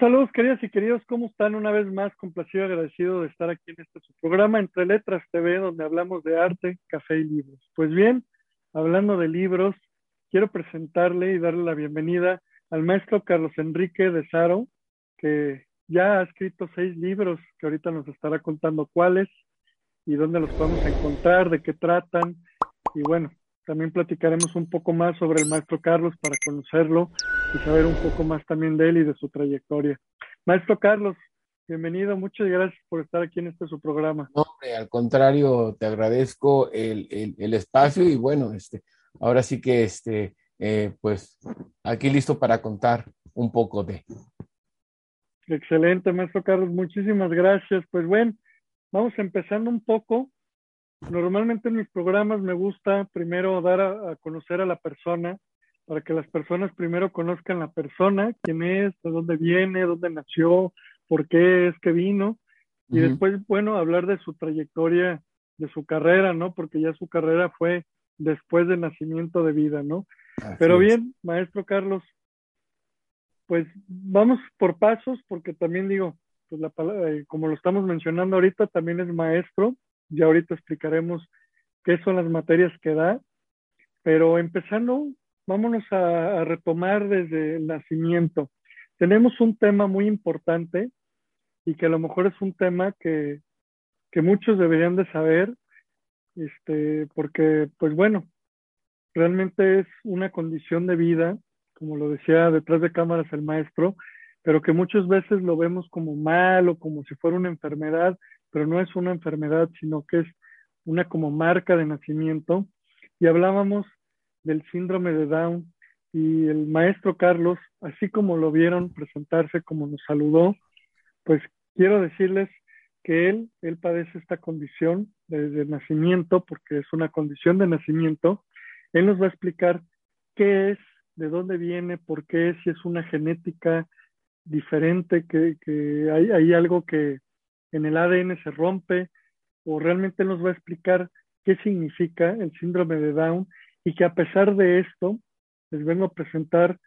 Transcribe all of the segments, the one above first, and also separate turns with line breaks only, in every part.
Saludos, queridas y queridos, ¿cómo están? Una vez más, complacido y agradecido de estar aquí en este su programa Entre Letras TV, donde hablamos de arte, café y libros. Pues bien, hablando de libros, quiero presentarle y darle la bienvenida al maestro Carlos Enrique de Saro, que ya ha escrito seis libros, que ahorita nos estará contando cuáles y dónde los podemos encontrar, de qué tratan. Y bueno, también platicaremos un poco más sobre el maestro Carlos para conocerlo y saber un poco más también de él y de su trayectoria. Maestro Carlos, bienvenido, muchas gracias por estar aquí en este su programa.
No, al contrario, te agradezco el, el, espacio y bueno, este, ahora sí que este, eh, pues aquí listo para contar un poco de.
Excelente, maestro Carlos, muchísimas gracias. Pues bueno, vamos empezando un poco Normalmente en mis programas me gusta primero dar a, conocer a la persona, para que las personas primero conozcan la persona, quién es, de dónde viene, dónde nació, por qué es que vino, y después, bueno, hablar de su trayectoria, de su carrera, ¿no? Porque ya su carrera fue después del nacimiento de vida, ¿no? Pero bien, maestro Carlos, pues vamos por pasos, porque también digo, pues la, eh, como lo estamos mencionando ahorita, también es maestro, ya ahorita explicaremos qué son las materias que da, pero empezando, vámonos a, retomar desde el nacimiento. Tenemos un tema muy importante y que a lo mejor es un tema que, que muchos deberían de saber, este, porque, pues bueno, realmente es una condición de vida, como lo decía detrás de cámaras el maestro, pero que muchas veces lo vemos como mal o como si fuera una enfermedad, pero no es una enfermedad, sino que es una como marca de nacimiento. Y hablábamos del síndrome de Down y el maestro Carlos, así como lo vieron presentarse, como nos saludó, pues quiero decirles que él, él padece esta condición desde nacimiento, porque es una condición de nacimiento. Él nos va a explicar qué es, de dónde viene, por qué, si es una genética diferente, que, que hay, hay algo que, en el ADN se rompe o realmente nos va a explicar qué significa el síndrome de Down y que a pesar de esto les vengo a presentar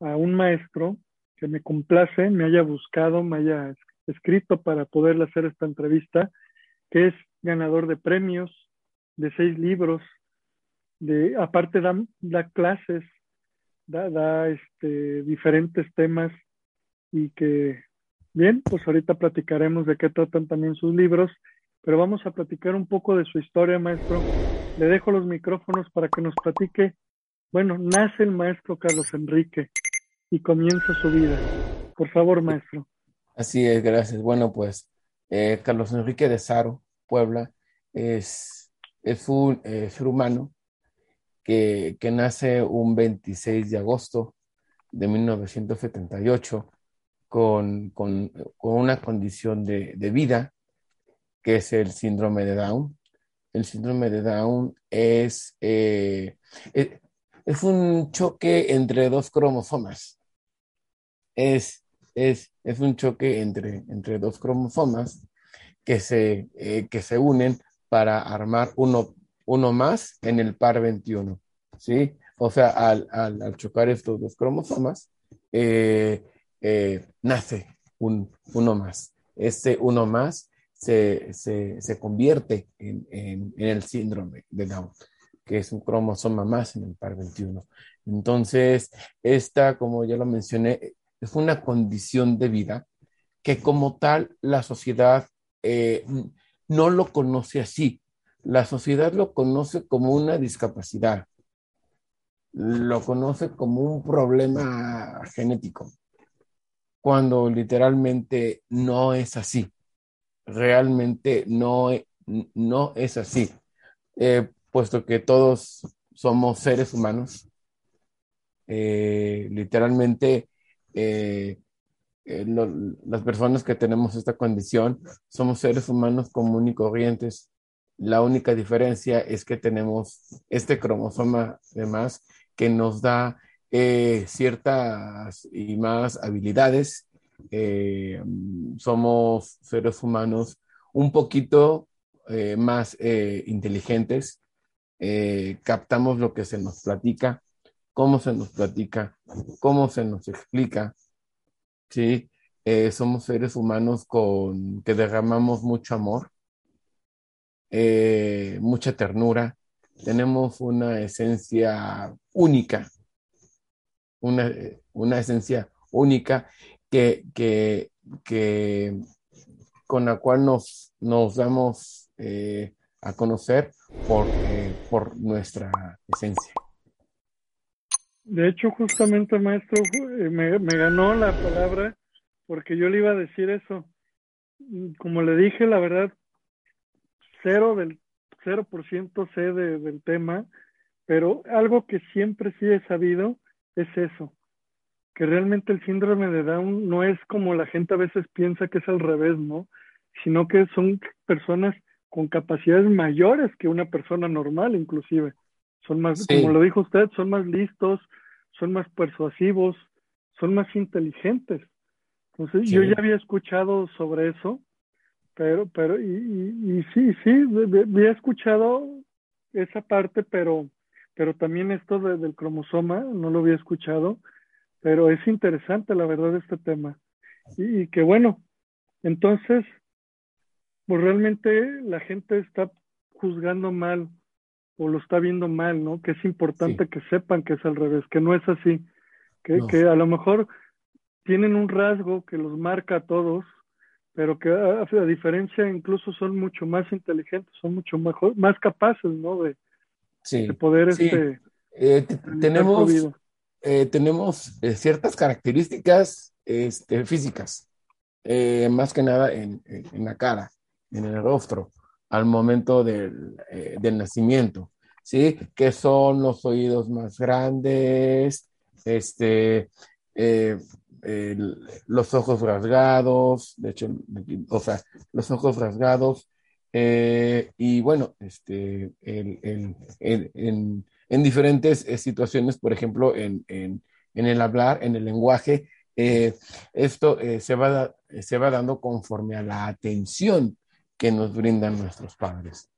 a un maestro que me complace, me haya buscado, me haya escrito para poderle hacer esta entrevista, que es ganador de premios, de seis libros, de aparte da, clases, da, da este, diferentes temas y que Bien, pues ahorita platicaremos de qué tratan también sus libros, pero vamos a platicar un poco de su historia, maestro. Le dejo los micrófonos para que nos platique. Bueno, nace el maestro Carlos Enrique y comienza su vida. Por favor, maestro.
Así es, gracias. Bueno, pues eh, Carlos Enrique de Saro, Puebla, es, es un eh, ser humano que, que nace un 26 de agosto de 1978 con, con, con una condición de, de, vida, que es el síndrome de Down. El síndrome de Down es, eh, es, es, un choque entre dos cromosomas. Es, es, es un choque entre, entre dos cromosomas que se, eh, que se unen para armar uno, uno más en el par 21. ¿sí? O sea, al, al, chocar estos dos cromosomas, eh, nace un, uno más. Este uno más se, se, convierte en, en, en, el síndrome de Down, que es un cromosoma más en el par 21. Entonces, esta, como ya lo mencioné, es una condición de vida que como tal la sociedad eh, no lo conoce así. La sociedad lo conoce como una discapacidad, lo conoce como un problema genético cuando literalmente no es así. Realmente no, no es así. eh, puesto que todos somos seres humanos. Eh, literalmente, eh, las personas que tenemos esta condición somos seres humanos comunes y corrientes. La única diferencia es que tenemos este cromosoma de más que nos da ciertas y más habilidades. Somos seres humanos un poquito eh, más eh, inteligentes, eh, captamos lo que se nos platica, cómo se nos platica, cómo se nos explica, ¿sí? somos seres humanos con, que derramamos mucho amor, mucha ternura, tenemos una esencia única, una, una esencia única que, que, que, con la cual nos, nos damos eh, a conocer por, eh, por nuestra esencia.
De hecho, justamente, maestro, eh, me, me, ganó la palabra porque yo le iba a decir eso. Como le dije, la verdad, cero del cero por ciento sé del tema, pero algo que siempre sí he sabido es eso, que realmente el síndrome de Down no es como la gente a veces piensa que es al revés, ¿no? Sino que son personas con capacidades mayores que una persona normal inclusive. Son más, como lo dijo usted, son más listos, son más persuasivos, son más inteligentes. Entonces, yo ya había escuchado sobre eso, pero, pero, y, y, sí, sí, había escuchado esa parte, pero, pero también esto del cromosoma, no lo había escuchado, pero es interesante la verdad este tema. Y, y que bueno, entonces, pues realmente la gente está juzgando mal o lo está viendo mal, ¿no? Que es importante que sepan que es al revés, que no es así, que, que a lo mejor tienen un rasgo que los marca a todos, pero que a, diferencia incluso son mucho más inteligentes, son mucho mejor, más capaces, ¿no? De, de poder este
eh, tenemos eh, tenemos eh, ciertas características este, físicas, más que nada en, la cara en el rostro al momento del, eh, del, nacimiento, ¿sí? Que son los oídos más grandes, este, eh, los ojos rasgados, de hecho, o sea, los ojos rasgados, eh, y bueno, este, el, el, en, diferentes situaciones, por ejemplo, en, en, el hablar, en el lenguaje, esto se, va, se va dando conforme a la atención que nos brindan nuestros padres.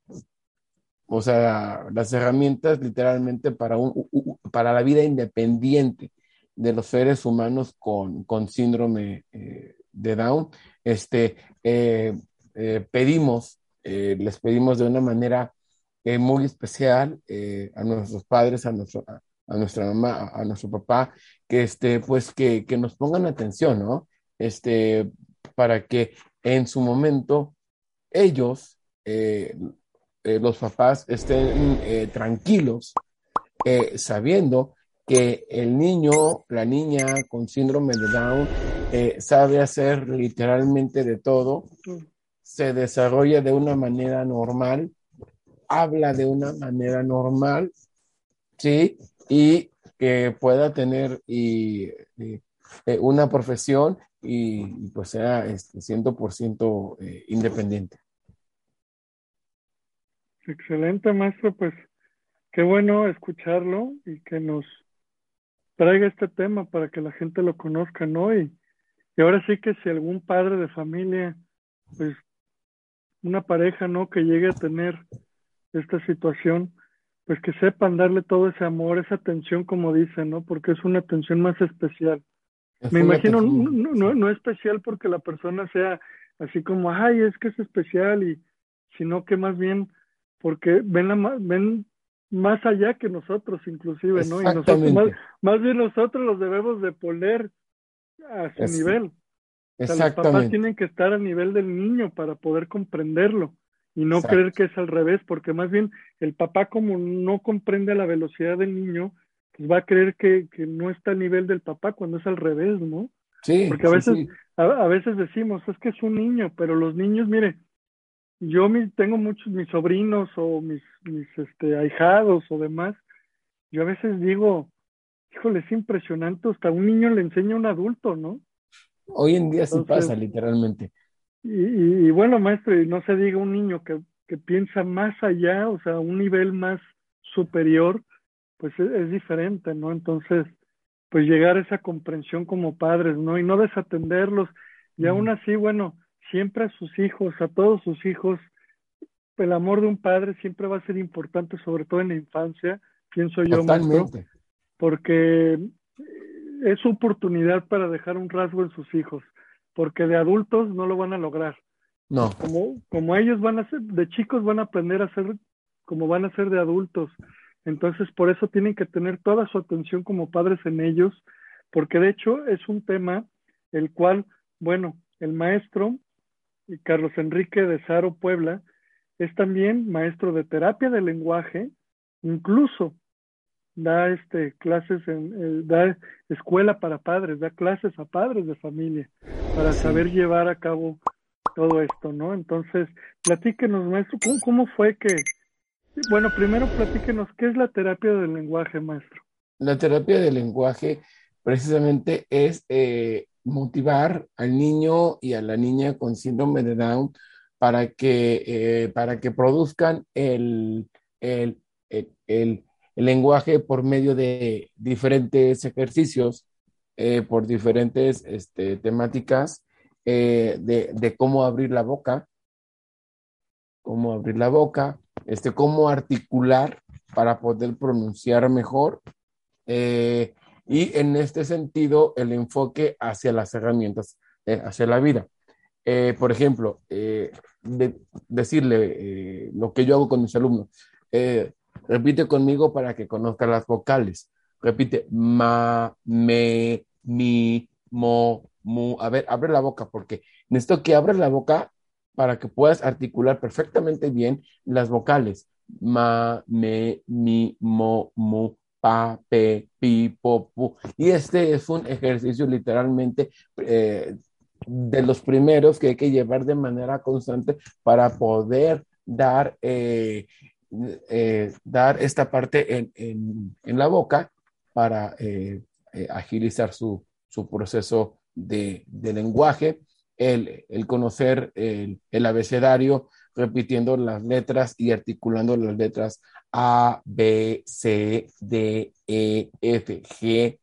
O sea, las herramientas literalmente para, un, para la vida independiente de los seres humanos con, con síndrome eh, de Down, este, eh, eh, pedimos, les pedimos de una manera muy especial a nuestros padres, a, nuestro, a, nuestra mamá, a, nuestro papá, que, este, pues, que, que nos pongan atención, ¿no? Este, para que en su momento ellos, eh, eh, los papás, estén eh, tranquilos, sabiendo que el niño, la niña con síndrome de Down, sabe hacer literalmente de todo, se desarrolla de una manera normal, habla de una manera normal, ¿sí? Y que pueda tener y, una profesión y, pues sea este, 100% eh, independiente.
Excelente, maestro. Pues qué bueno escucharlo y que nos traiga este tema para que la gente lo conozca, ¿no? Y, y ahora sí que si algún padre de familia, pues una pareja, ¿no? Que llegue a tener esta situación, pues que sepan darle todo ese amor, esa atención, como dicen, ¿no? Porque es una atención más especial. Me imagino, no, no, no especial porque la persona sea así como, ay, es que es especial, y sino que más bien porque ven, la, ven más allá que nosotros inclusive, ¿no? Y nosotros, más, más, bien nosotros los debemos de poner a su nivel. O sea, los papás tienen que estar a nivel del niño para poder comprenderlo y no creer que es al revés, porque más bien el papá como no comprende la velocidad del niño, pues va a creer que, que no está a nivel del papá cuando es al revés, ¿no?
Sí.
Porque a veces, A, veces decimos, es que es un niño, pero los niños, mire, yo tengo muchos mis sobrinos o mis, mis este, ahijados o demás, yo a veces digo, híjole, es impresionante, hasta un niño le enseña a un adulto, ¿no?
Hoy en día sí pasa, literalmente.
Y, y, bueno, maestro, y no se diga un niño que, que, piensa más allá, o sea, un nivel más superior, pues es, es, diferente, ¿no? Entonces, pues llegar a esa comprensión como padres, ¿no? Y no desatenderlos. Y aún así, bueno, siempre a sus hijos, a todos sus hijos, el amor de un padre siempre va a ser importante, sobre todo en la infancia, pienso yo,
Totalmente.
porque es su oportunidad para dejar un rasgo en sus hijos, porque de adultos no lo van a lograr.
No.
Como, como ellos van a ser, de chicos van a aprender a ser como van a ser de adultos. Entonces, por eso tienen que tener toda su atención como padres en ellos, porque de hecho es un tema el cual, bueno, el maestro Carlos Enrique de Saro Puebla es también maestro de terapia del lenguaje, incluso da este clases en eh, da escuela para padres, da clases a padres de familia para saber llevar a cabo todo esto, ¿no? Entonces, platíquenos, maestro, ¿cómo, cómo fue que bueno, primero platíquenos qué es la terapia del lenguaje, maestro.
La terapia del lenguaje precisamente es eh, motivar al niño y a la niña con síndrome de Down para que, eh, para que produzcan el, el, el, lenguaje por medio de diferentes ejercicios, eh, por diferentes este, temáticas eh, de, cómo abrir la boca, cómo abrir la boca, este, cómo articular para poder pronunciar mejor. Y en este sentido, el enfoque hacia las herramientas, eh, hacia la vida. Eh, por ejemplo, eh, decirle lo que yo hago con mis alumnos. Repite conmigo para que conozca las vocales. Repite ma, me, mi, mo, mu. A ver, abre la boca porque necesito que abras la boca para que puedas articular perfectamente bien las vocales. Ma, me, mi, mo, mu, pa, pe, pi, po, pu. Y este es un ejercicio literalmente eh, de los primeros que hay que llevar de manera constante para poder dar, eh, eh, dar esta parte en, en, la boca para agilizar su, su proceso de, de lenguaje, el, el conocer el, abecedario, repitiendo las letras y articulando las letras A, B, C, D, E, F, G,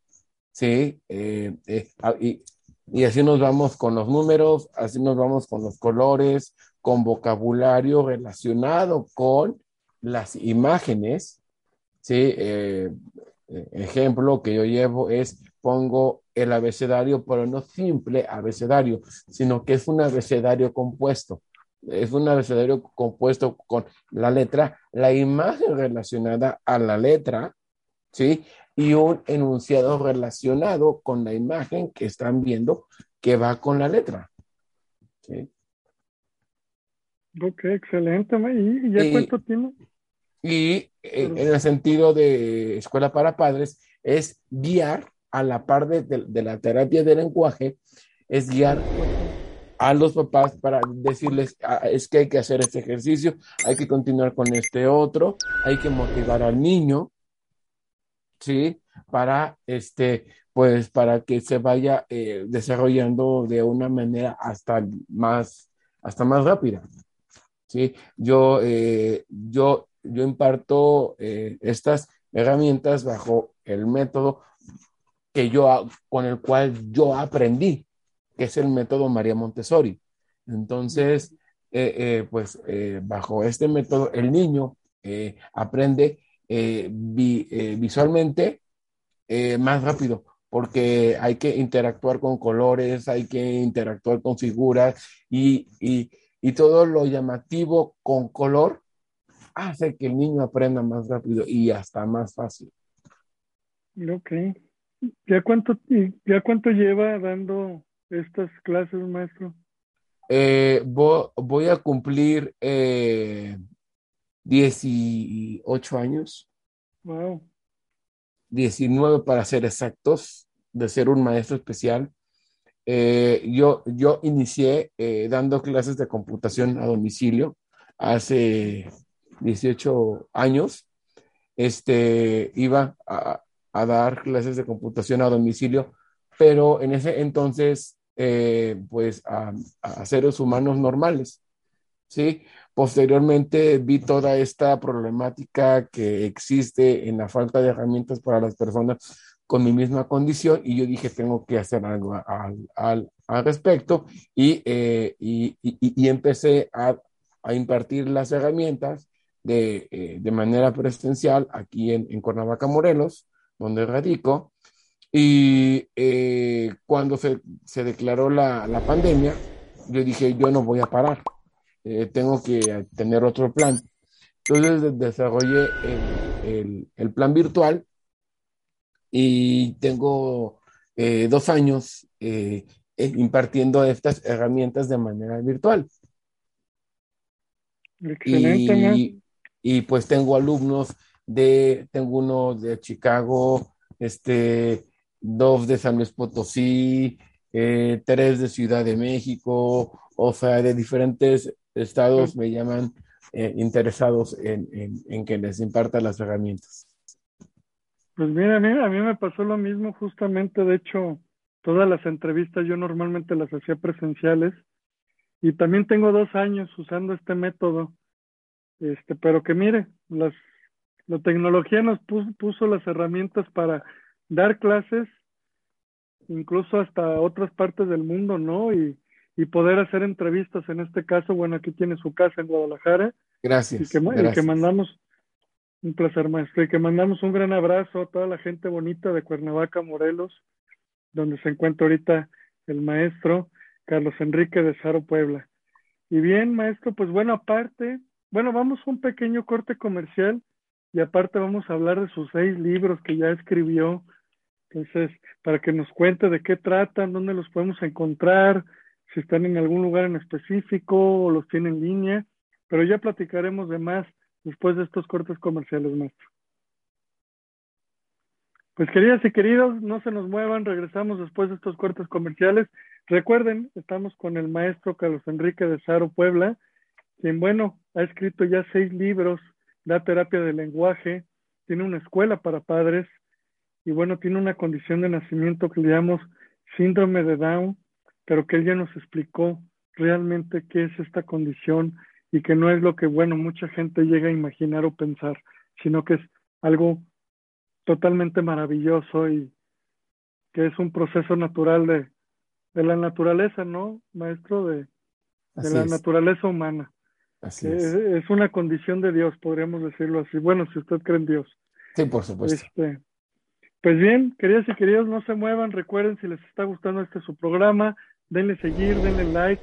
¿sí? Eh, eh, y, y, así nos vamos con los números, así nos vamos con los colores, con vocabulario relacionado con las imágenes, ¿sí? Eh, ejemplo que yo llevo es pongo el abecedario, pero no simple abecedario, sino que es un abecedario compuesto es un abecedario compuesto con la letra, la imagen relacionada a la letra, ¿sí? Y un enunciado relacionado con la imagen que están viendo que va con la letra. ¿sí?
Ok, excelente. ¿Y ya cuánto tiene?
Y en el sentido de escuela para padres es guiar a la par de, de la terapia del lenguaje, es guiar a los papás para decirles, ah, es que hay que hacer este ejercicio, hay que continuar con este otro, hay que motivar al niño, ¿sí? Para, este, pues, para que se vaya eh, desarrollando de una manera hasta más, hasta más rápida, ¿sí? Yo, eh, yo, yo imparto eh, estas herramientas bajo el método que yo, con el cual yo aprendí, que es el método María Montessori. Entonces, eh, eh, pues bajo este método, el niño aprende visualmente más rápido, porque hay que interactuar con colores, hay que interactuar con figuras y, y todo lo llamativo con color hace que el niño aprenda más rápido y hasta más fácil.
Ok. ¿Ya cuánto, ya cuánto lleva dando estas clases, maestro?
Eh, voy, a cumplir eh, 18 años.
Wow.
19 para ser exactos, de ser un maestro especial. Eh, yo, yo inicié eh, dando clases de computación a domicilio hace 18 años, este, iba a, a dar clases de computación a domicilio, pero en ese entonces, eh, pues a, a, seres humanos normales, ¿sí? Posteriormente vi toda esta problemática que existe en la falta de herramientas para las personas con mi misma condición y yo dije, tengo que hacer algo al, al, al respecto y, eh, y, y, y, empecé a, a, impartir las herramientas de, eh, de manera presencial aquí en, en Cuernavaca, Morelos, donde radico. Y eh, cuando se, se declaró la, la, pandemia, yo dije, yo no voy a parar, eh, tengo que tener otro plan. Entonces desarrollé el, el, el plan virtual y tengo dos años impartiendo estas herramientas de manera virtual.
Excelente,
y, y, pues tengo alumnos de, tengo uno de Chicago, este, dos de San Luis Potosí, eh, tres de Ciudad de México, o sea, de diferentes estados me llaman eh, interesados en, en, que les imparta las herramientas.
Pues mira, a mí, a mí me pasó lo mismo justamente, de hecho, todas las entrevistas yo normalmente las hacía presenciales y también tengo dos años usando este método, este, pero que mire, las, la tecnología nos puso, puso las herramientas para dar clases incluso hasta otras partes del mundo, ¿no? Y, y poder hacer entrevistas, en este caso, bueno, aquí tiene su casa en Guadalajara.
Gracias.
Y que,
gracias.
Y que mandamos, un placer, maestro, y que mandamos un gran abrazo a toda la gente bonita de Cuernavaca, Morelos, donde se encuentra ahorita el maestro Carlos Enrique de Saro Puebla. Y bien, maestro, pues bueno, aparte, bueno, vamos a un pequeño corte comercial y aparte vamos a hablar de sus seis libros que ya escribió. Entonces, para que nos cuente de qué tratan, dónde los podemos encontrar, si están en algún lugar en específico o los tiene en línea, pero ya platicaremos de más después de estos cortes comerciales, maestro. Pues queridas y queridos, no se nos muevan, regresamos después de estos cortes comerciales. Recuerden, estamos con el maestro Carlos Enrique de Saro Puebla, quien, bueno, ha escrito ya seis libros, da terapia de lenguaje, tiene una escuela para padres y, bueno, tiene una condición de nacimiento que le llamamos síndrome de Down, pero que él ya nos explicó realmente qué es esta condición y que no es lo que, bueno, mucha gente llega a imaginar o pensar, sino que es algo totalmente maravilloso y que es un proceso natural de, de la naturaleza, ¿no, maestro? De, de la es. naturaleza humana.
Así
es.
es.
es. una condición de Dios, podríamos decirlo así. Bueno, si usted cree en Dios.
Sí, por supuesto.
Este, pues bien, queridas y queridos, no se muevan. Recuerden, si les está gustando este su programa, denle seguir, denle like.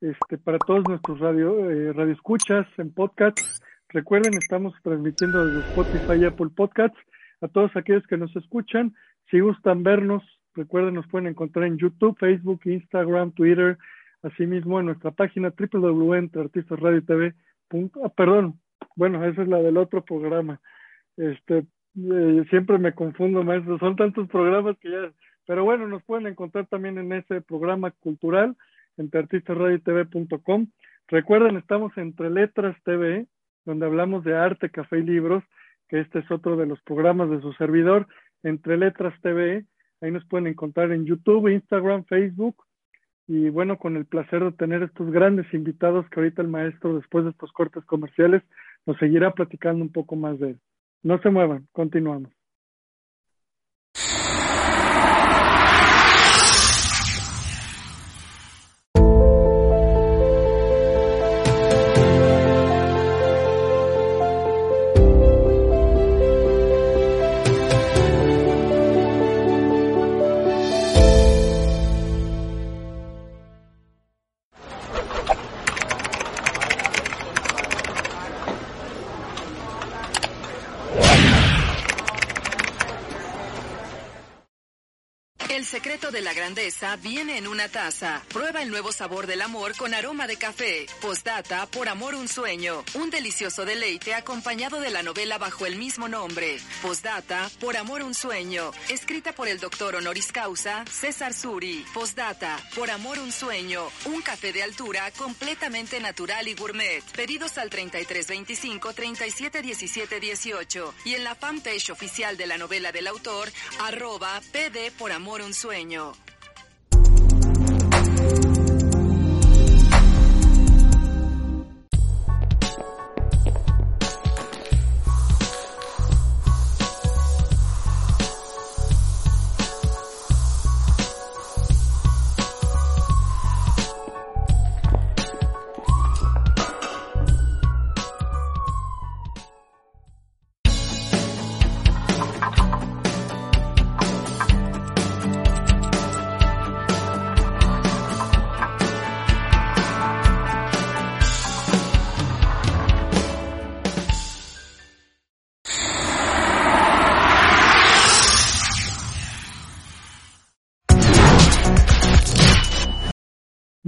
Este, para todos nuestros radio, eh, radioescuchas en podcasts. Recuerden, estamos transmitiendo desde Spotify y Apple Podcasts. A todos aquellos que nos escuchan, si gustan vernos, recuerden, nos pueden encontrar en YouTube, Facebook, Instagram, Twitter, asimismo en nuestra página www.artistasradiotv. Ah, perdón, bueno, esa es la del otro programa. Este, eh, siempre me confundo, maestro, son tantos programas que ya, pero bueno, nos pueden encontrar también en ese programa cultural, entre artistasradiotv.com. Recuerden, estamos entre Letras TV, donde hablamos de arte, café y libros, que este es otro de los programas de su servidor, entre Letras TV. Ahí nos pueden encontrar en YouTube, Instagram, Facebook. Y bueno, con el placer de tener estos grandes invitados que ahorita el maestro, después de estos cortes comerciales, nos seguirá platicando un poco más de él. No se muevan, continuamos.
Viene en una taza. Prueba el nuevo sabor del amor con aroma de café. Postdata, por amor un sueño. Un delicioso deleite acompañado de la novela bajo el mismo nombre. Postdata, por amor un sueño. Escrita por el doctor honoris causa César Suri. Postdata, por amor un sueño. Un café de altura completamente natural y gourmet. Pedidos al 3325 371718 y en la fanpage oficial de la novela del autor, arroba pd por amor un sueño.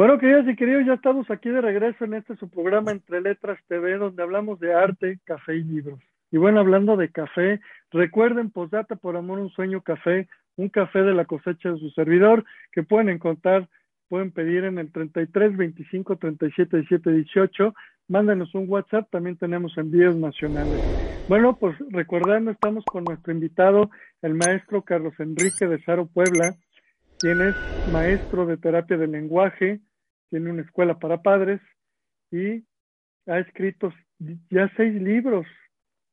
Bueno, queridas y queridos, ya estamos aquí de regreso en este su programa Entre Letras TV, donde hablamos de arte, café y libros. Y bueno, hablando de café, recuerden Posdata por Amor un Sueño Café, un café de la cosecha de su servidor, que pueden encontrar, pueden pedir en el 33 25 37 17 18. Mándenos un WhatsApp, también tenemos envíos nacionales. Bueno, pues recordando, estamos con nuestro invitado, el maestro Carlos Enrique de Saro Puebla, quien es maestro de terapia del lenguaje, tiene una escuela para padres y ha escrito ya seis libros.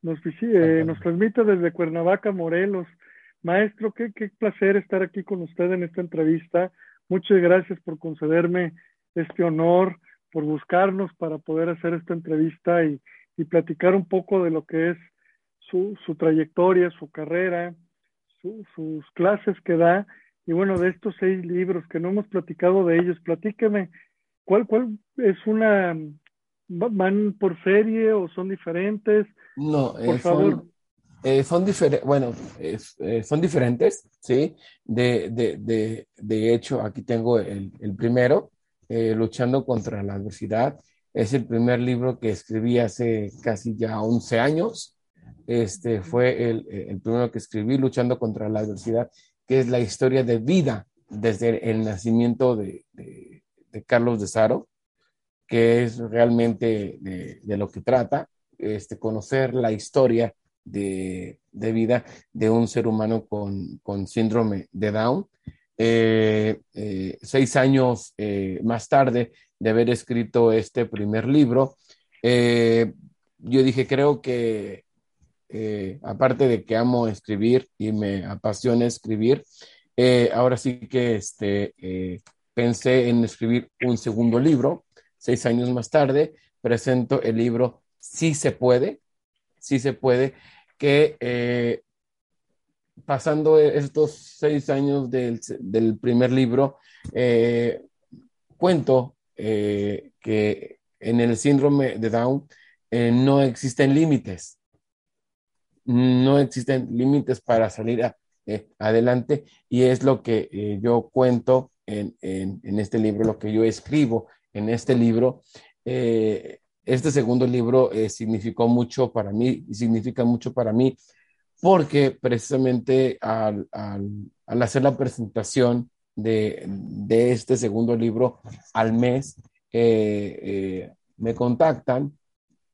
Nos, eh, nos transmite desde Cuernavaca, Morelos. Maestro, qué, qué placer estar aquí con usted en esta entrevista. Muchas gracias por concederme este honor, por buscarnos para poder hacer esta entrevista y, y platicar un poco de lo que es su, su trayectoria, su carrera, su, sus clases que da y bueno, de estos seis libros que no hemos platicado de ellos, platíqueme, ¿cuál, cuál es una, van por serie o son diferentes?
No, por eh, favor. Son, eh, son diferentes, bueno, eh, son diferentes, ¿sí? De, de, de, de, hecho, aquí tengo el, el primero, Luchando contra la adversidad. Es el primer libro que escribí hace casi ya 11 años. Este fue el, el primero que escribí, Luchando contra la adversidad que es la historia de vida desde el nacimiento de, Carlos de Saro, que es realmente de, lo que trata, este, conocer la historia de, vida de un ser humano con, síndrome de Down. Eh, eh, seis años eh, más tarde de haber escrito este primer libro, yo dije, creo que eh, aparte de que amo escribir y me apasiona escribir, eh, ahora sí que este, eh, pensé en escribir un segundo libro. Seis años más tarde presento el libro Sí se puede, sí se puede, que pasando estos seis años del, del primer libro, cuento que en el síndrome de Down no existen límites no existen límites para salir eh, adelante y es lo que eh, yo cuento en, este libro, lo que yo escribo en este libro. Eh, este segundo libro significó mucho para mí significa mucho para mí porque precisamente al, hacer la presentación de, este segundo libro al mes, me contactan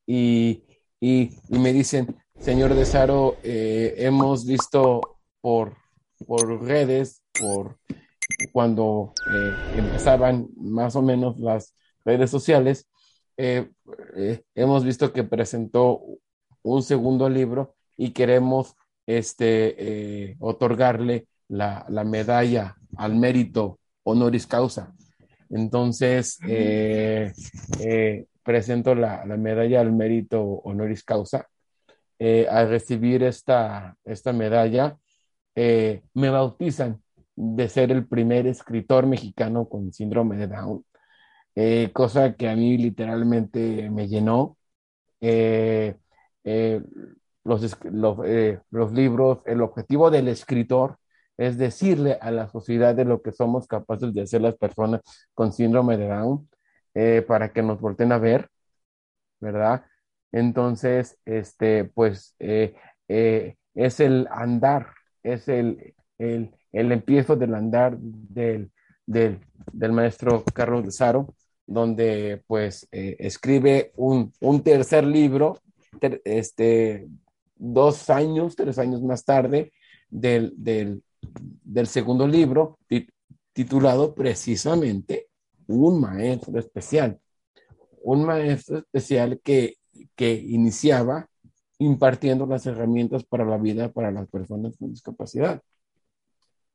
y, y me dicen, Señor de Saro, eh, hemos visto por, por redes, por cuando eh, empezaban más o menos las redes sociales, eh, hemos visto que presentó un segundo libro y queremos este, otorgarle la, medalla al mérito honoris causa. Entonces, presento la, la medalla al mérito honoris causa eh, al recibir esta, esta medalla, eh, me bautizan de ser el primer escritor mexicano con síndrome de Down, eh, cosa que a mí literalmente me llenó. los, los, los, libros, el objetivo del escritor es decirle a la sociedad de lo que somos capaces de hacer las personas con síndrome de Down eh, para que nos volten a ver, ¿verdad? Entonces, este, pues eh, eh, es el andar, es el, el, el empiezo del andar del, del, del, maestro Carlos de Saro, donde pues escribe un, un, tercer libro, este, dos años, tres años más tarde, del, del, del segundo libro, titulado precisamente Un maestro especial. Un maestro especial que, que iniciaba impartiendo las herramientas para la vida para las personas con discapacidad.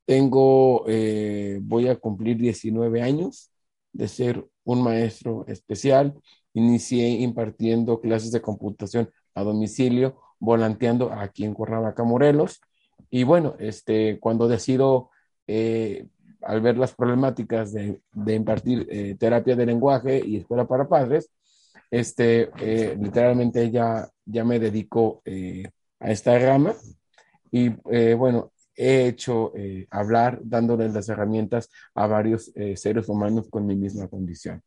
Tengo, eh, voy a cumplir 19 años de ser un maestro especial. Inicié impartiendo clases de computación a domicilio, volanteando aquí en Cuernavaca, Morelos. Y bueno, este, cuando decido, eh, al ver las problemáticas de, impartir eh, terapia de lenguaje y escuela para padres, este, eh, literalmente ya, ya me dedico a esta rama. Y bueno, he hecho hablar dándoles las herramientas a varios seres humanos con mi misma condición.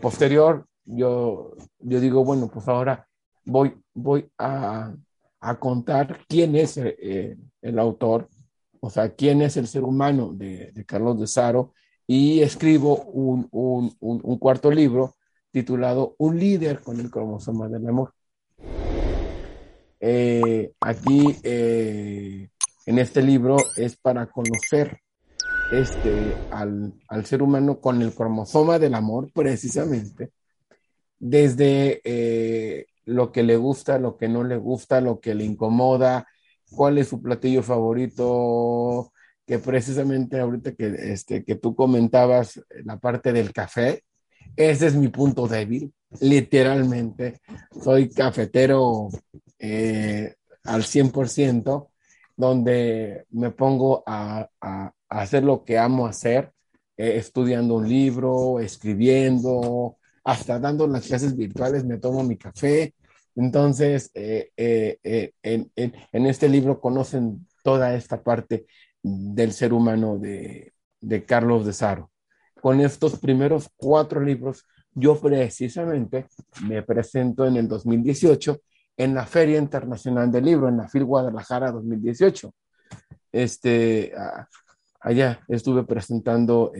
posterior, yo, yo digo, bueno, pues ahora voy, voy a, a contar quién es eh, el autor, o sea, quién es el ser humano de, de Carlos de Saro, y escribo un, un, un, cuarto libro titulado Un líder con el cromosoma del amor. Eh, aquí, eh, en este libro, es para conocer este, al, al, ser humano con el cromosoma del amor, precisamente, desde lo que le gusta, lo que no le gusta, lo que le incomoda, cuál es su platillo favorito, que precisamente ahorita que, este, que tú comentabas la parte del café, ese es mi punto débil, literalmente. Soy cafetero eh, al 100%, donde me pongo a, a, hacer lo que amo hacer, eh, estudiando un libro, escribiendo, hasta dando las clases virtuales me tomo mi café. Entonces, eh, eh, en, en, este libro conocen toda esta parte del ser humano de, de Carlos de Saro. Con estos primeros cuatro libros, yo precisamente me presento en el 2018 en la Feria Internacional del Libro, en la FIL Guadalajara 2018. Este, allá estuve presentando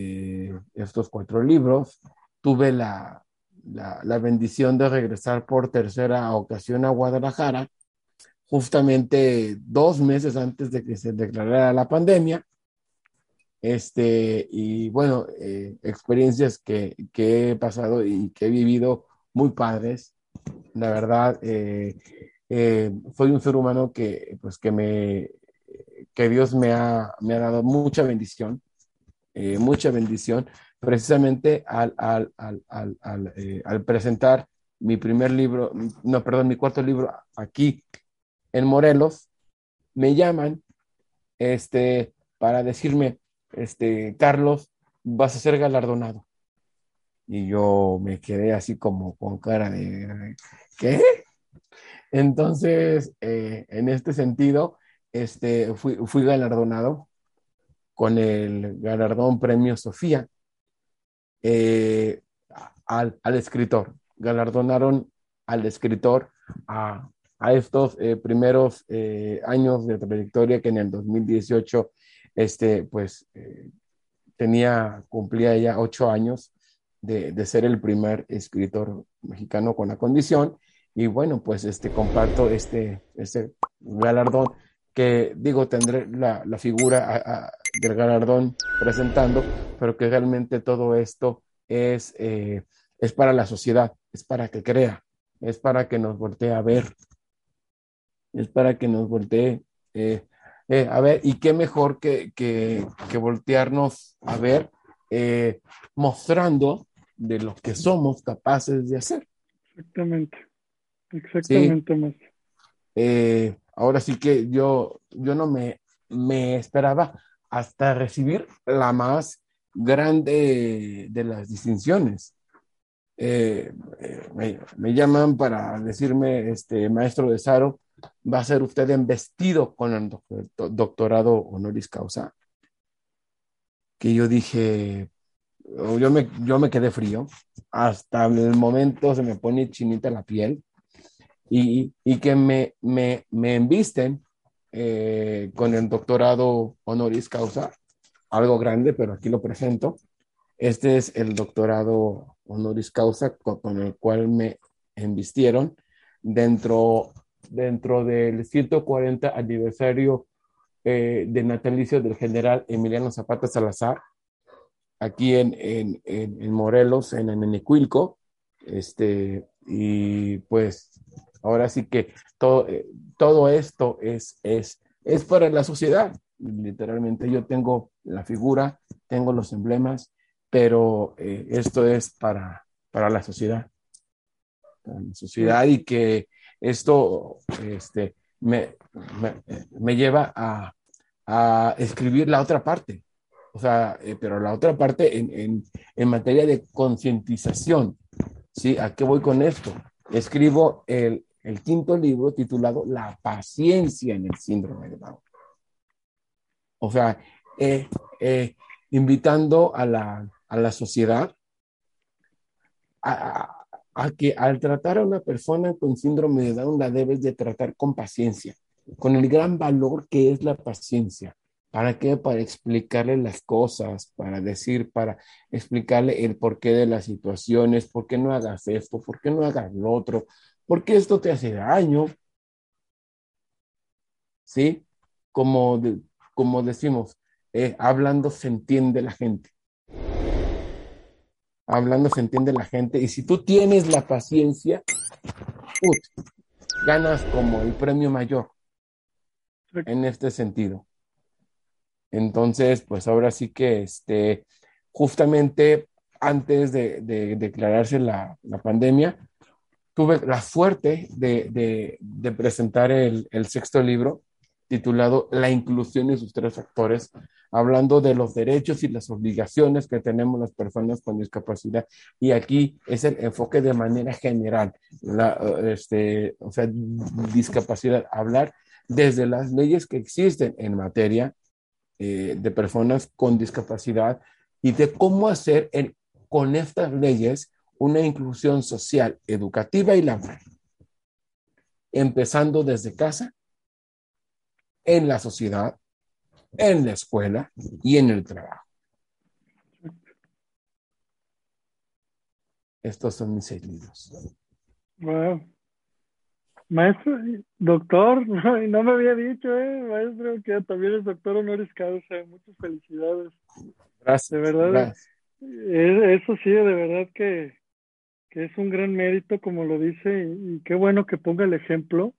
estos cuatro libros. Tuve la, la, bendición de regresar por tercera ocasión a Guadalajara, justamente dos meses antes de que se declarara la pandemia. Este, y bueno, eh, experiencias que, que, he pasado y que he vivido muy padres. La verdad, eh, eh, soy un ser humano que, pues, que, me, que Dios me ha, me ha dado mucha bendición, mucha bendición, precisamente al, al, al, eh, al, presentar mi primer libro, no, perdón, mi cuarto libro aquí en Morelos, me llaman este, para decirme, este, Carlos, vas a ser galardonado. Y yo me quedé así como con cara de, ¿qué? Entonces, eh, en este sentido, este, fui, fui galardonado con el galardón Premio Sofía eh, al, al, escritor. Galardonaron al escritor a, a estos eh, primeros eh, años de trayectoria que en el 2018, este, pues, tenía, cumplía ya ocho años de, de, ser el primer escritor mexicano con la condición. Y bueno, pues este, comparto este, este galardón que digo, tendré la, la figura del galardón presentando, pero que realmente todo esto es, eh, es para la sociedad, es para que crea, es para que nos voltee a ver, es para que nos voltee eh, eh, a ver, y qué mejor que, que, que voltearnos a ver mostrando de lo que somos capaces de hacer.
Exactamente, exactamente,
¿Sí? ahora sí que yo, yo no me, me esperaba hasta recibir la más grande de las distinciones. eh, me, me, llaman para decirme, este maestro de Saro, va a ser usted embestido con el doctorado honoris causa. Que yo dije, yo me, yo me quedé frío, hasta el momento se me pone chinita la piel y, y que me, me, me embisten eh, con el doctorado honoris causa, algo grande, pero aquí lo presento. Este es el doctorado honoris causa con, el cual me embistieron dentro, dentro del 140 aniversario eh, de natalicio del general Emiliano Zapata Salazar, aquí en, en, en, Morelos, en Enecuilco. Este, y pues ahora sí que todo, eh, todo esto es, es, es para la sociedad. Literalmente yo tengo la figura, tengo los emblemas, pero eh, esto es para, para la sociedad. Para la sociedad y que esto este, me, me, me lleva a, a escribir la otra parte, o sea, eh, pero la otra parte en, en, en materia de concientización, ¿sí? ¿A qué voy con esto? Escribo el, el, quinto libro titulado La paciencia en el síndrome de Down. O sea, eh, eh, invitando a la, a la sociedad a, a, que al tratar a una persona con síndrome de Down la debes de tratar con paciencia, con el gran valor que es la paciencia ¿Para qué? Para explicarle las cosas, para decir, para explicarle el porqué de las situaciones, por qué no hagas esto, por qué no hagas lo otro, por qué esto te hace daño. ¿Sí? Como, como decimos, eh, hablando se entiende la gente. Hablando se entiende la gente. Y si tú tienes la paciencia, ganas como el premio mayor en este sentido. Entonces, pues ahora sí que este, justamente antes de, declararse la, pandemia, tuve la suerte de, presentar el, sexto libro titulado La inclusión y sus tres factores, hablando de los derechos y las obligaciones que tenemos las personas con discapacidad. Y aquí es el enfoque de manera general, la, este, o sea, discapacidad, hablar desde las leyes que existen en materia eh, de personas con discapacidad y de cómo hacer con estas leyes una inclusión social, educativa y laboral, empezando desde casa, en la sociedad, en la escuela y en el trabajo. Estos son mis seis libros.
Maestro, doctor, no, no me había dicho, eh, maestro, que también es doctor honoris causa. Muchas felicidades.
Gracias.
De verdad, eso sí, de verdad que, que, es un gran mérito, como lo dice, y, qué bueno que ponga el ejemplo.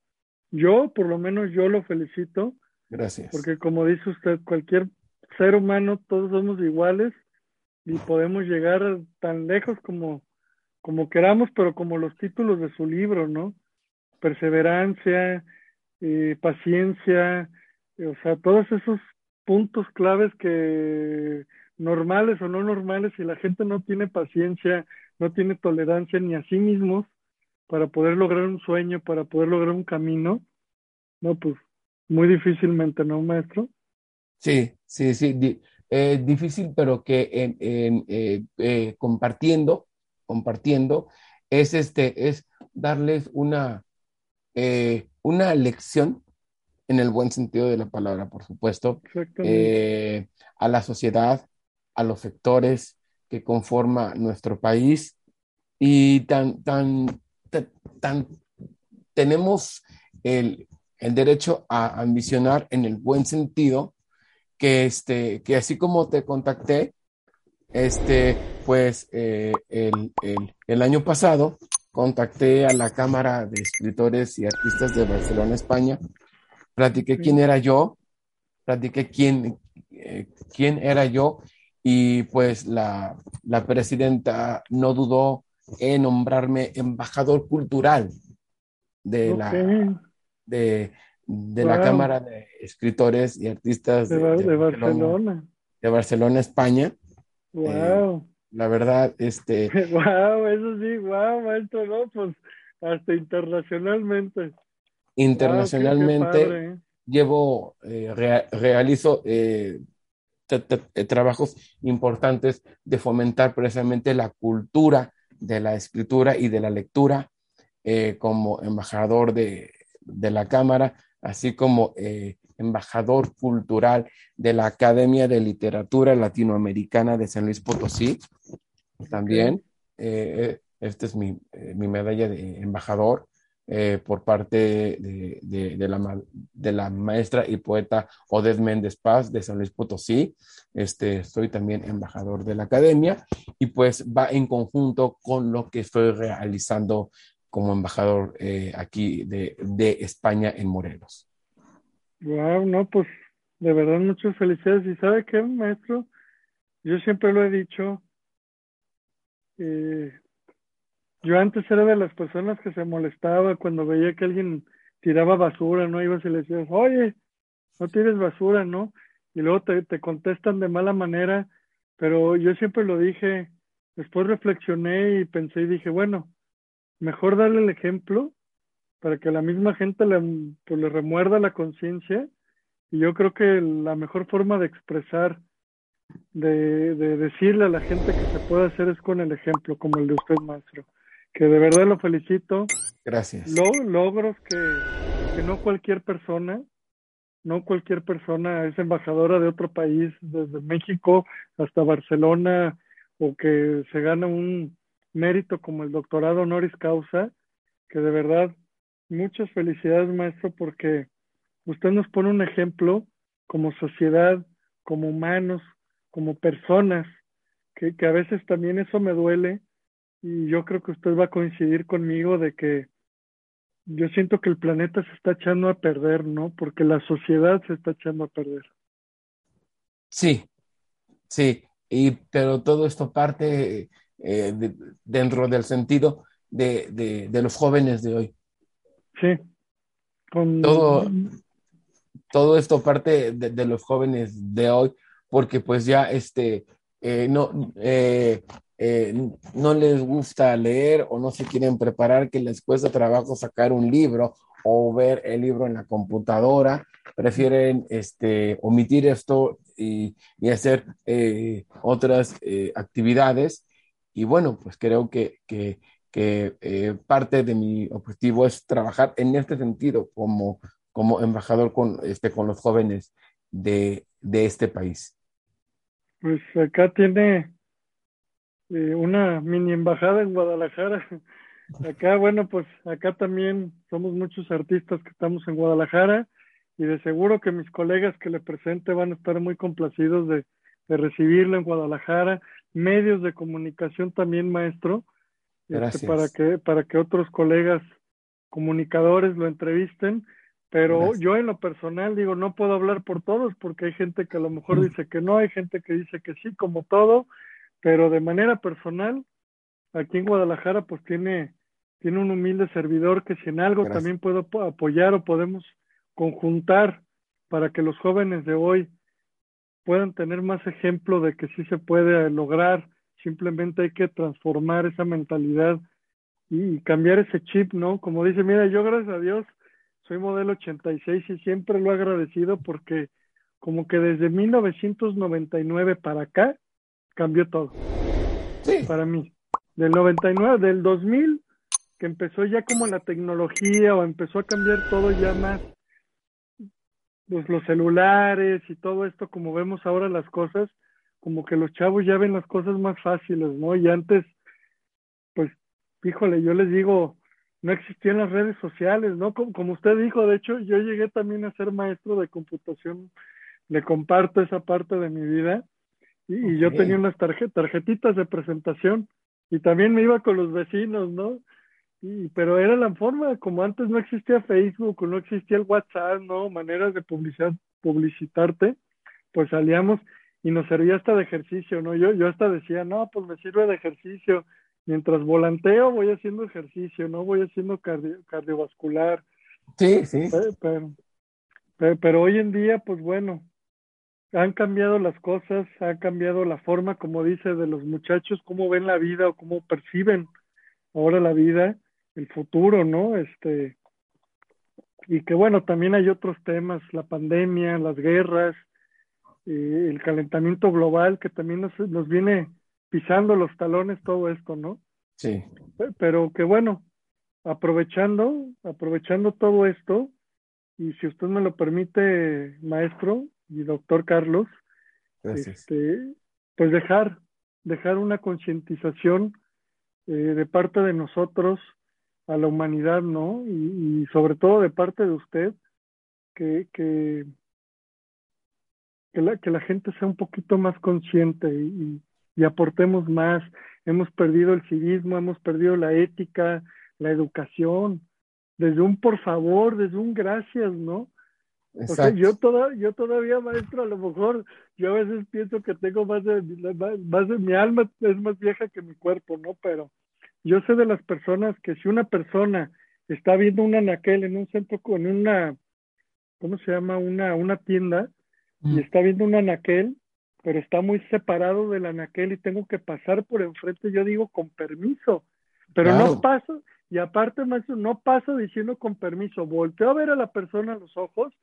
Yo, por lo menos, yo lo felicito.
Gracias.
Porque como dice usted, cualquier ser humano, todos somos iguales y podemos llegar tan lejos como, como queramos, pero como los títulos de su libro, ¿no? perseverancia, eh, paciencia, o sea, todos esos puntos claves que normales o no normales, si la gente no tiene paciencia, no tiene tolerancia ni a sí mismos para poder lograr un sueño, para poder lograr un camino, no, pues muy difícilmente, ¿no, maestro?
Sí, sí, sí, eh, difícil, pero que eh, eh, compartiendo, compartiendo, es este, es darles una, eh, una lección, en el buen sentido de la palabra, por supuesto, eh, a la sociedad, a los sectores que conforma nuestro país y tan, tan, tan, tenemos el, el, derecho a ambicionar en el buen sentido que, este, que así como te contacté, este, pues eh, el, el, el año pasado contacté a la Cámara de Escritores y Artistas de Barcelona, España, platiqué quién era yo, platiqué quién, eh, quién era yo y pues la, la, presidenta no dudó en nombrarme embajador cultural de la, de, de la Cámara de Escritores y Artistas
de, Barcelona.
De Barcelona, España.
Wow.
La verdad, este.
wow, eso sí, wow, maestro, no, pues hasta internacionalmente.
Internacionalmente ¿eh? llevo, eh, realizo eh, trabajos importantes de fomentar precisamente la cultura de la escritura y de la lectura como embajador de, de, la Cámara, así como embajador cultural de la Academia de Literatura Latinoamericana de San Luis Potosí. También, eh, esta es mi, eh, mi, medalla de embajador eh, por parte de, de, la, de, la, maestra y poeta Odette Méndez Paz de San Luis Potosí. Este, estoy también embajador de la academia y pues va en conjunto con lo que estoy realizando como embajador aquí de, de España en Morelos.
Wow, no, pues de verdad muchas felicidades. ¿Y sabe qué, maestro? Yo siempre lo he dicho. Eh, yo antes era de las personas que se molestaba cuando veía que alguien tiraba basura, ¿no? Ibas y le decías, oye, no tires basura, ¿no? Y luego te, te contestan de mala manera, pero yo siempre lo dije, después reflexioné y pensé y dije, bueno, mejor darle el ejemplo para que la misma gente le, pues, le remuerda la conciencia. Y yo creo que la mejor forma de expresar, de, de, decirle a la gente que se puede hacer es con el ejemplo, como el de usted, maestro. Que de verdad lo felicito.
Gracias.
Lo, logros que, que no cualquier persona, no cualquier persona es embajadora de otro país, desde México hasta Barcelona, o que se gana un mérito como el doctorado honoris causa, que de verdad Muchas felicidades, maestro, porque usted nos pone un ejemplo como sociedad, como humanos, como personas, que, que a veces también eso me duele y yo creo que usted va a coincidir conmigo de que yo siento que el planeta se está echando a perder, ¿no? Porque la sociedad se está echando a perder.
Sí, sí, y pero todo esto parte eh, dentro del sentido de, de, de, los jóvenes de hoy.
Sí.
Todo, todo esto parte de, los jóvenes de hoy, porque pues ya este, eh, no, eh, eh, no les gusta leer o no se quieren preparar, que les cuesta trabajo sacar un libro o ver el libro en la computadora, prefieren este, omitir esto y, y hacer otras actividades. Y bueno, pues creo que, que que eh, parte de mi objetivo es trabajar en este sentido como, como embajador con, este, con los jóvenes de, de este país.
Pues acá tiene eh, una mini embajada en Guadalajara. Acá, bueno, pues acá también somos muchos artistas que estamos en Guadalajara y de seguro que mis colegas que le presente van a estar muy complacidos de, de recibirlo en Guadalajara. Medios de comunicación también, maestro este, para que para que otros colegas comunicadores lo entrevisten pero yo en lo personal digo no puedo hablar por todos porque hay gente que a lo mejor dice que no hay gente que dice que sí como todo pero de manera personal aquí en Guadalajara pues tiene tiene un humilde servidor que si en algo también puedo apoyar o podemos conjuntar para que los jóvenes de hoy puedan tener más ejemplo de que sí se puede lograr Simplemente hay que transformar esa mentalidad y cambiar ese chip, ¿no? Como dice, mira, yo gracias a Dios soy modelo 86 y siempre lo he agradecido porque como que desde 1999 para acá cambió todo.
Sí.
Para mí. Del 99, del 2000, que empezó ya como la tecnología o empezó a cambiar todo ya más, pues los celulares y todo esto, como vemos ahora las cosas, como que los chavos ya ven las cosas más fáciles, ¿no? Y antes, pues, híjole, yo les digo, no existían las redes sociales, ¿no? Como, usted dijo, de hecho, yo llegué también a ser maestro de computación, le comparto esa parte de mi vida, y, yo tenía unas tarjetitas de presentación, y también me iba con los vecinos, ¿no? Y, pero era la forma, como antes no existía Facebook, no existía el WhatsApp, ¿no? Maneras de publicidad, publicitarte, pues salíamos y nos servía hasta de ejercicio, ¿no? Yo, yo hasta decía, no, pues me sirve de ejercicio. Mientras volanteo voy haciendo ejercicio, ¿no? Voy haciendo cardiovascular.
Sí, sí.
Pero, pero, pero, hoy en día, pues bueno, han cambiado las cosas, ha cambiado la forma, como dice, de los muchachos, cómo ven la vida o cómo perciben ahora la vida, el futuro, ¿no? Este, y que bueno, también hay otros temas, la pandemia, las guerras, eh, el calentamiento global, que también nos, nos viene pisando los talones todo esto, ¿no?
Sí.
Pero que bueno, aprovechando, aprovechando todo esto, y si usted me lo permite, maestro y doctor Carlos, este, pues dejar, dejar una concientización eh, de parte de nosotros a la humanidad, ¿no? Y, sobre todo de parte de usted, que, que, que, la, que la gente sea un poquito más consciente y, y aportemos más. Hemos perdido el civismo, hemos perdido la ética, la educación, desde un por favor, desde un gracias, ¿no? O sea, yo, toda, yo todavía, maestro, a lo mejor yo a veces pienso que tengo más de, más de mi alma es más vieja que mi cuerpo, ¿no? Pero yo sé de las personas que si una persona está viendo un anaquel en un centro, con una, ¿cómo se llama? Una, una tienda, y mm. está viendo un anaquel, pero está muy separado del anaquel y tengo que pasar por enfrente, yo digo con permiso, pero no paso, y aparte, maestro, no paso diciendo con permiso, volteo a ver a la persona a los ojos,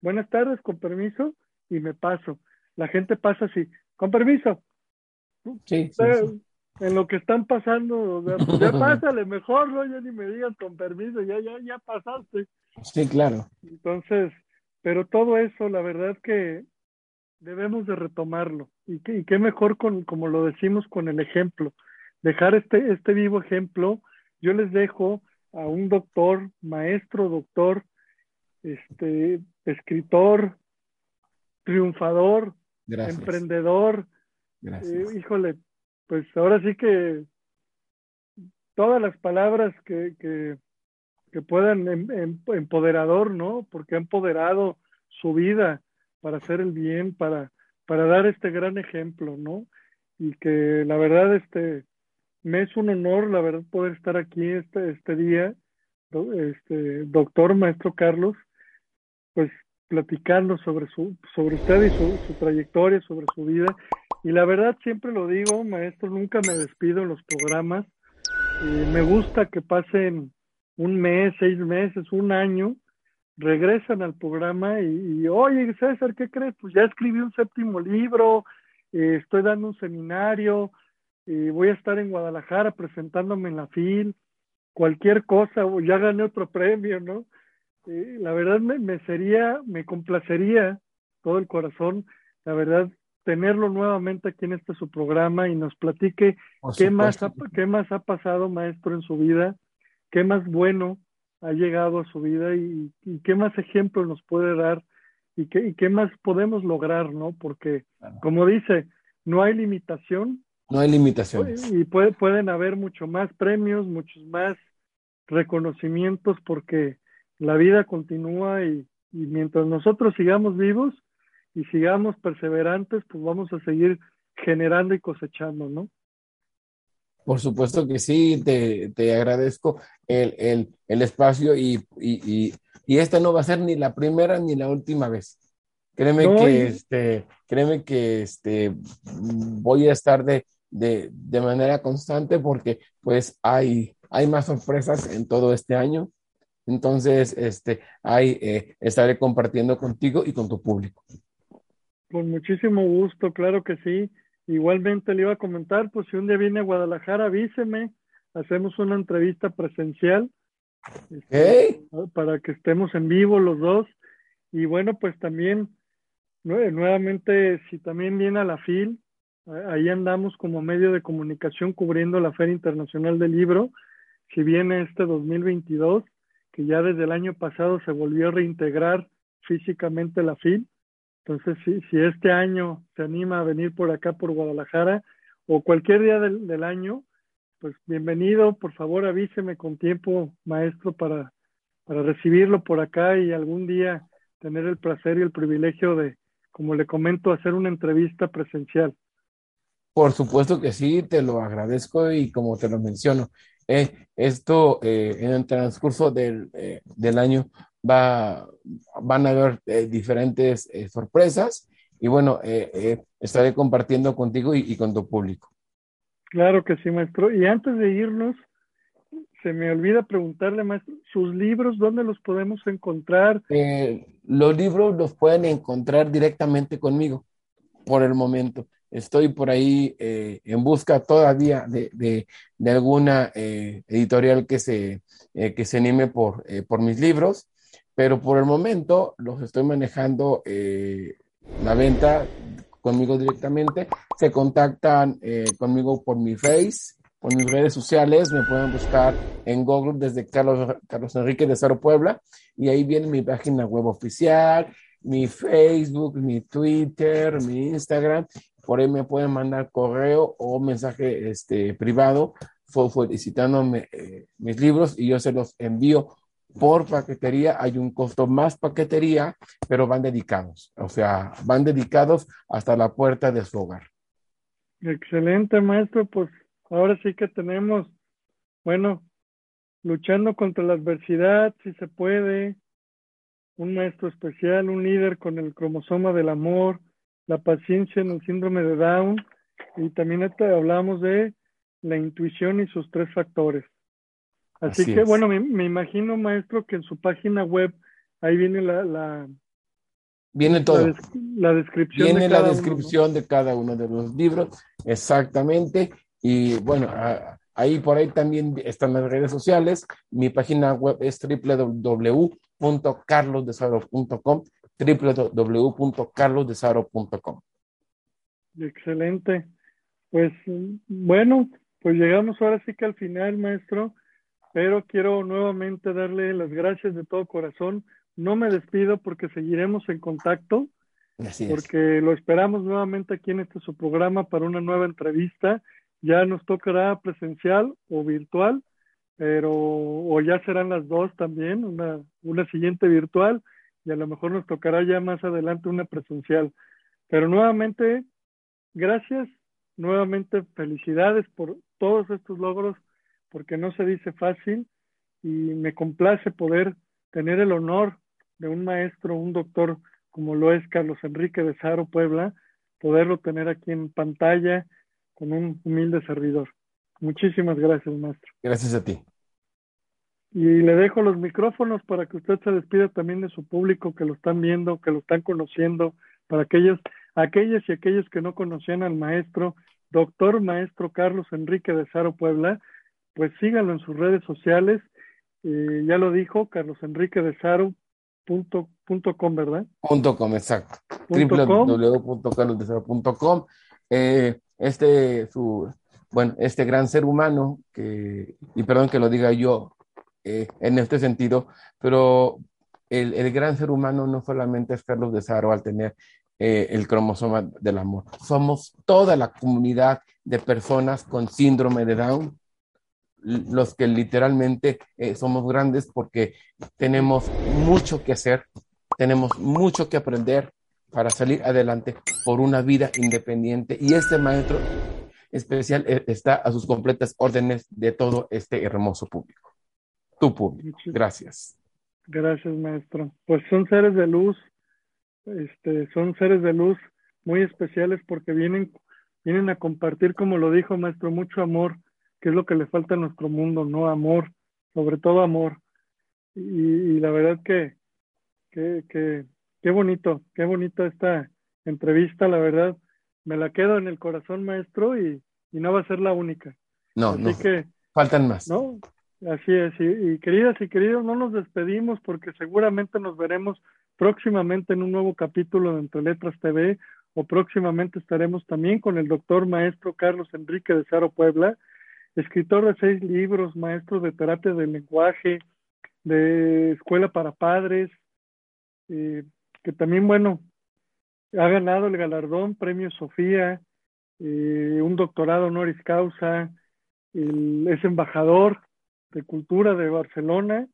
buenas tardes, con permiso, y me paso. La gente pasa así, con permiso.
Sí,
En lo que están pasando, pues ya pásale, mejor, no, ya ni me digan con permiso, ya, ya, ya pasaste.
Sí, claro.
Entonces, pero todo eso, la verdad que debemos de retomarlo. Y, y qué mejor con, como lo decimos, con el ejemplo. Dejar este, este vivo ejemplo yo les dejo a un doctor, maestro, doctor, este, escritor, triunfador, emprendedor. Eh, híjole, pues ahora sí que todas las palabras que, que, puedan em, em, empoderador, ¿no? Porque ha empoderado su vida para hacer el bien, para, para dar este gran ejemplo, ¿no? Y que la verdad, este, me es un honor, la verdad, poder estar aquí este, este día, este, doctor, maestro Carlos, pues platicando sobre, su, sobre usted y su, trayectoria, sobre su vida. Y la verdad, siempre lo digo, maestro, nunca me despido en los programas. me gusta que pasen un mes, seis meses, un año, regresan al programa y, oye, César, ¿qué crees? Pues ya escribí un séptimo libro, eh, estoy dando un seminario, y voy a estar en Guadalajara presentándome en la FIL, cualquier cosa, o ya gané otro premio, ¿no? la verdad me, sería, me complacería todo el corazón, la verdad, tenerlo nuevamente aquí en este su programa y nos platique qué más, ha, qué más ha pasado, maestro, en su vida, qué más bueno ha llegado a su vida y, qué más ejemplos nos puede dar y qué, y qué más podemos lograr, ¿no? Porque, como dice, no hay limitación
no hay limitaciones.
Y pueden haber mucho más premios, muchos más reconocimientos porque la vida continúa y, mientras nosotros sigamos vivos y sigamos perseverantes, pues vamos a seguir generando y cosechando, ¿no?
Por supuesto que sí, te, agradezco el, espacio y, y, esta no va a ser ni la primera ni la última vez. Créeme que, este, créeme que este, voy a estar de, de, de, manera constante porque pues hay, hay más sorpresas en todo este año. Entonces, este, hay, eh, estaré compartiendo contigo y con tu público.
Con muchísimo gusto, claro que sí. Igualmente le iba a comentar, pues si un día viene a Guadalajara, avíseme, hacemos una entrevista presencial este, para que estemos en vivo los dos. Y bueno, pues también, nuevamente, si también viene a la FIL, Ahí andamos como medio de comunicación cubriendo la Feria Internacional del Libro. Si viene este 2022, que ya desde el año pasado se volvió a reintegrar físicamente la FIL. Entonces, si, este año se anima a venir por acá, por Guadalajara, o cualquier día del, del año, pues bienvenido. Por favor, avíseme con tiempo, maestro, para, para recibirlo por acá y algún día tener el placer y el privilegio de, como le comento, hacer una entrevista presencial.
Por supuesto que sí, te lo agradezco y como te lo menciono, eh, esto eh, en el transcurso del, eh, del, año va, van a haber diferentes sorpresas y bueno, eh, eh, estaré compartiendo contigo y, con tu público.
Claro que sí, maestro. Y antes de irnos, se me olvida preguntarle, maestro, sus libros, ¿dónde los podemos encontrar?
Eh, los libros los pueden encontrar directamente conmigo por el momento. Estoy por ahí en busca todavía de, alguna editorial que se, que se anime por, por mis libros, pero por el momento los estoy manejando la venta conmigo directamente, se contactan eh, conmigo por mi Face, por mis redes sociales, me pueden buscar en Google desde Carlos, Carlos Enrique de Cerro Puebla. Y ahí viene mi página web oficial, mi Facebook, mi Twitter, mi Instagram, por ahí me pueden mandar correo o mensaje este, privado felicitándome eh, mis libros y yo se los envío por paquetería hay un costo más paquetería, pero van dedicados, o sea, van dedicados hasta la puerta de su hogar.
Excelente, maestro. Pues ahora sí que tenemos, bueno, luchando contra la adversidad, si se puede, un maestro especial, un líder con el cromosoma del amor, la paciencia en el síndrome de Down, y también hablamos de la intuición y sus tres factores. Así, que, bueno, me, imagino, maestro, que en su página web ahí viene la... la
viene todo.
La, descripción.
Viene la descripción de cada uno de los libros, exactamente. Y bueno, ahí por ahí también están las redes sociales. Mi página web es www.carlosdesaro.com www.carlosdesaro.com
Excelente. Pues bueno, pues llegamos ahora sí que al final, maestro pero quiero nuevamente darle las gracias de todo corazón. No me despido porque seguiremos en contacto, porque lo esperamos nuevamente aquí en este su programa para una nueva entrevista. Ya nos tocará presencial o virtual, pero o ya serán las dos también, una, una siguiente virtual y a lo mejor nos tocará ya más adelante una presencial. Pero nuevamente, gracias, nuevamente felicidades por todos estos logros porque no se dice fácil y me complace poder tener el honor de un maestro, un doctor como lo es Carlos Enrique de Saro Puebla, poderlo tener aquí en pantalla con un humilde servidor. Muchísimas gracias, maestro.
Gracias a ti.
Y le dejo los micrófonos para que usted se despida también de su público que lo están viendo, que lo están conociendo, para aquellos, aquellos y aquellos que no conocían al maestro, doctor maestro Carlos Enrique de Saro Puebla, pues síganlo en sus redes sociales. Eh, ya lo dijo Carlos Enrique de Saro. Punto, com, ¿verdad?
Punto com, exacto. www.carlosdesaro.com. Eh, este, su, bueno, este gran ser humano, que, y perdón que lo diga yo eh, en este sentido, pero el, el, gran ser humano no solamente es Carlos de Saro al tener eh, el cromosoma del amor, somos toda la comunidad de personas con síndrome de Down los que literalmente eh, somos grandes porque tenemos mucho que hacer, tenemos mucho que aprender para salir adelante por una vida independiente. Y este maestro especial eh, está a sus completas órdenes de todo este hermoso público. Tu público. Gracias.
Gracias, maestro. Pues son seres de luz, este, son seres de luz muy especiales porque vienen, vienen a compartir, como lo dijo maestro, mucho amor que es lo que le falta a nuestro mundo, ¿no? Amor, sobre todo amor. Y, la verdad que, que, que, qué bonito, qué bonito esta entrevista, la verdad. Me la quedo en el corazón, maestro, y, y no va a ser la única.
No, Así no. Que, faltan más.
¿no? Así es, y, y, queridas y queridos, no nos despedimos porque seguramente nos veremos próximamente en un nuevo capítulo de Entre Letras TV o próximamente estaremos también con el doctor maestro Carlos Enrique de Saro Puebla escritor de seis libros, maestro de terapia del lenguaje, de escuela para padres, eh, que también, bueno, ha ganado el galardón Premio Sofía, eh, un doctorado honoris causa, es embajador de cultura de Barcelona,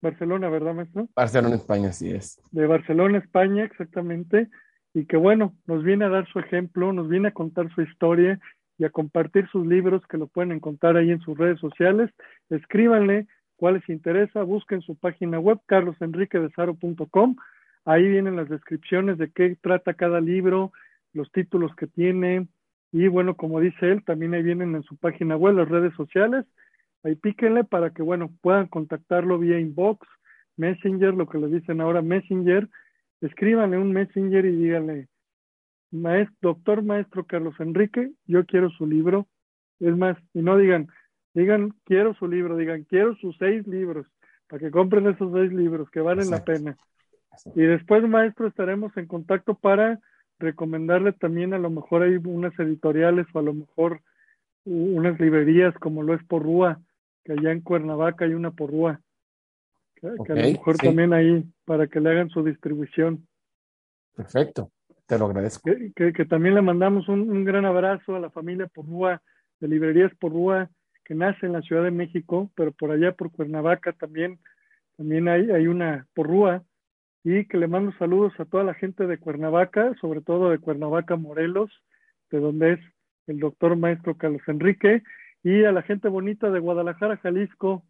Barcelona, ¿verdad, maestro?
Barcelona, España, sí es.
De Barcelona, España, exactamente, y que bueno, nos viene a dar su ejemplo, nos viene a contar su historia y a compartir sus libros que lo pueden encontrar ahí en sus redes sociales. Escríbanle cuál les interesa, busquen su página web carlosenriquedesaro.com. Ahí vienen las descripciones de qué trata cada libro, los títulos que tiene. Y bueno, como dice él, también ahí vienen en su página web las redes sociales. Ahí píquenle para que, bueno, puedan contactarlo vía inbox, Messenger, lo que le dicen ahora Messenger. Escríbanle un Messenger y díganle, maestro, doctor maestro Carlos Enrique, yo quiero su libro. Es más, y no digan, digan, quiero su libro, digan, quiero sus seis libros, para que compren esos seis libros que valen la pena. Y después, maestro, estaremos en contacto para recomendarle también a lo mejor hay unas editoriales o a lo mejor unas librerías como lo es Porrúa, que allá en Cuernavaca hay una Porrúa, que, a lo mejor también ahí para que le hagan su distribución.
Perfecto, te lo agradezco.
Que, también le mandamos un, un, gran abrazo a la familia Porrúa, de Librerías Porrúa, que nace en la Ciudad de México, pero por allá por Cuernavaca también, también hay, hay una Porrúa. Y que le mando saludos a toda la gente de Cuernavaca, sobre todo de Cuernavaca, Morelos, de donde es el doctor maestro Carlos Enrique, y a la gente bonita de Guadalajara, Jalisco,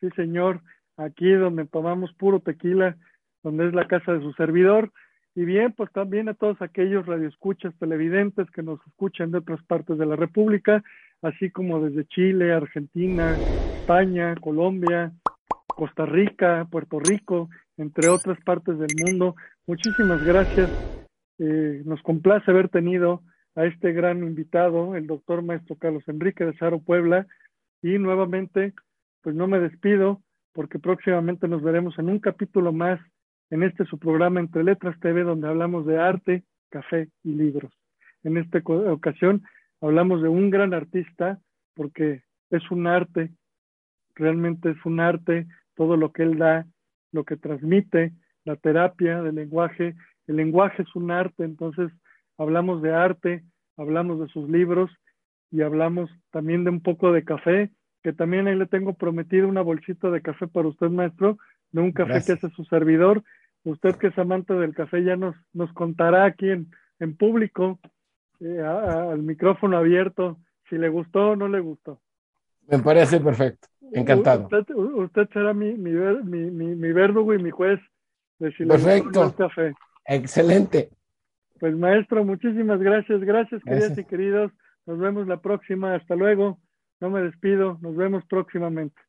sí señor, aquí donde tomamos puro tequila, donde es la casa de su servidor, y bien, pues también a todos aquellos radioescuchas televidentes que nos escuchan de otras partes de la República, así como desde Chile, Argentina, España, Colombia, Costa Rica, Puerto Rico entre otras partes del mundo. Muchísimas gracias. Eh, nos complace haber tenido a este gran invitado, el doctor maestro Carlos Enrique de Saro Puebla. Y nuevamente, pues no me despido porque próximamente nos veremos en un capítulo más en este su programa Entre Letras TV, donde hablamos de arte, café y libros. En esta ocasión hablamos de un gran artista porque es un arte, realmente es un arte, todo lo que él da lo que transmite, la terapia del lenguaje. El lenguaje es un arte, entonces hablamos de arte, hablamos de sus libros y hablamos también de un poco de café, que también ahí le tengo prometido una bolsita de café para usted, maestro, de un café que hace su servidor. Usted que es amante del café ya nos, nos contará aquí en, en público, eh, al micrófono abierto, si le gustó o no le gustó.
Me parece perfecto. Encantado.
Usted, será mi, mi, mi, mi, verdugo y mi juez
de Perfecto. Café. Excelente.
Pues maestro, muchísimas gracias. Gracias, queridas y queridos. Nos vemos la próxima. Hasta luego. No me despido. Nos vemos próximamente.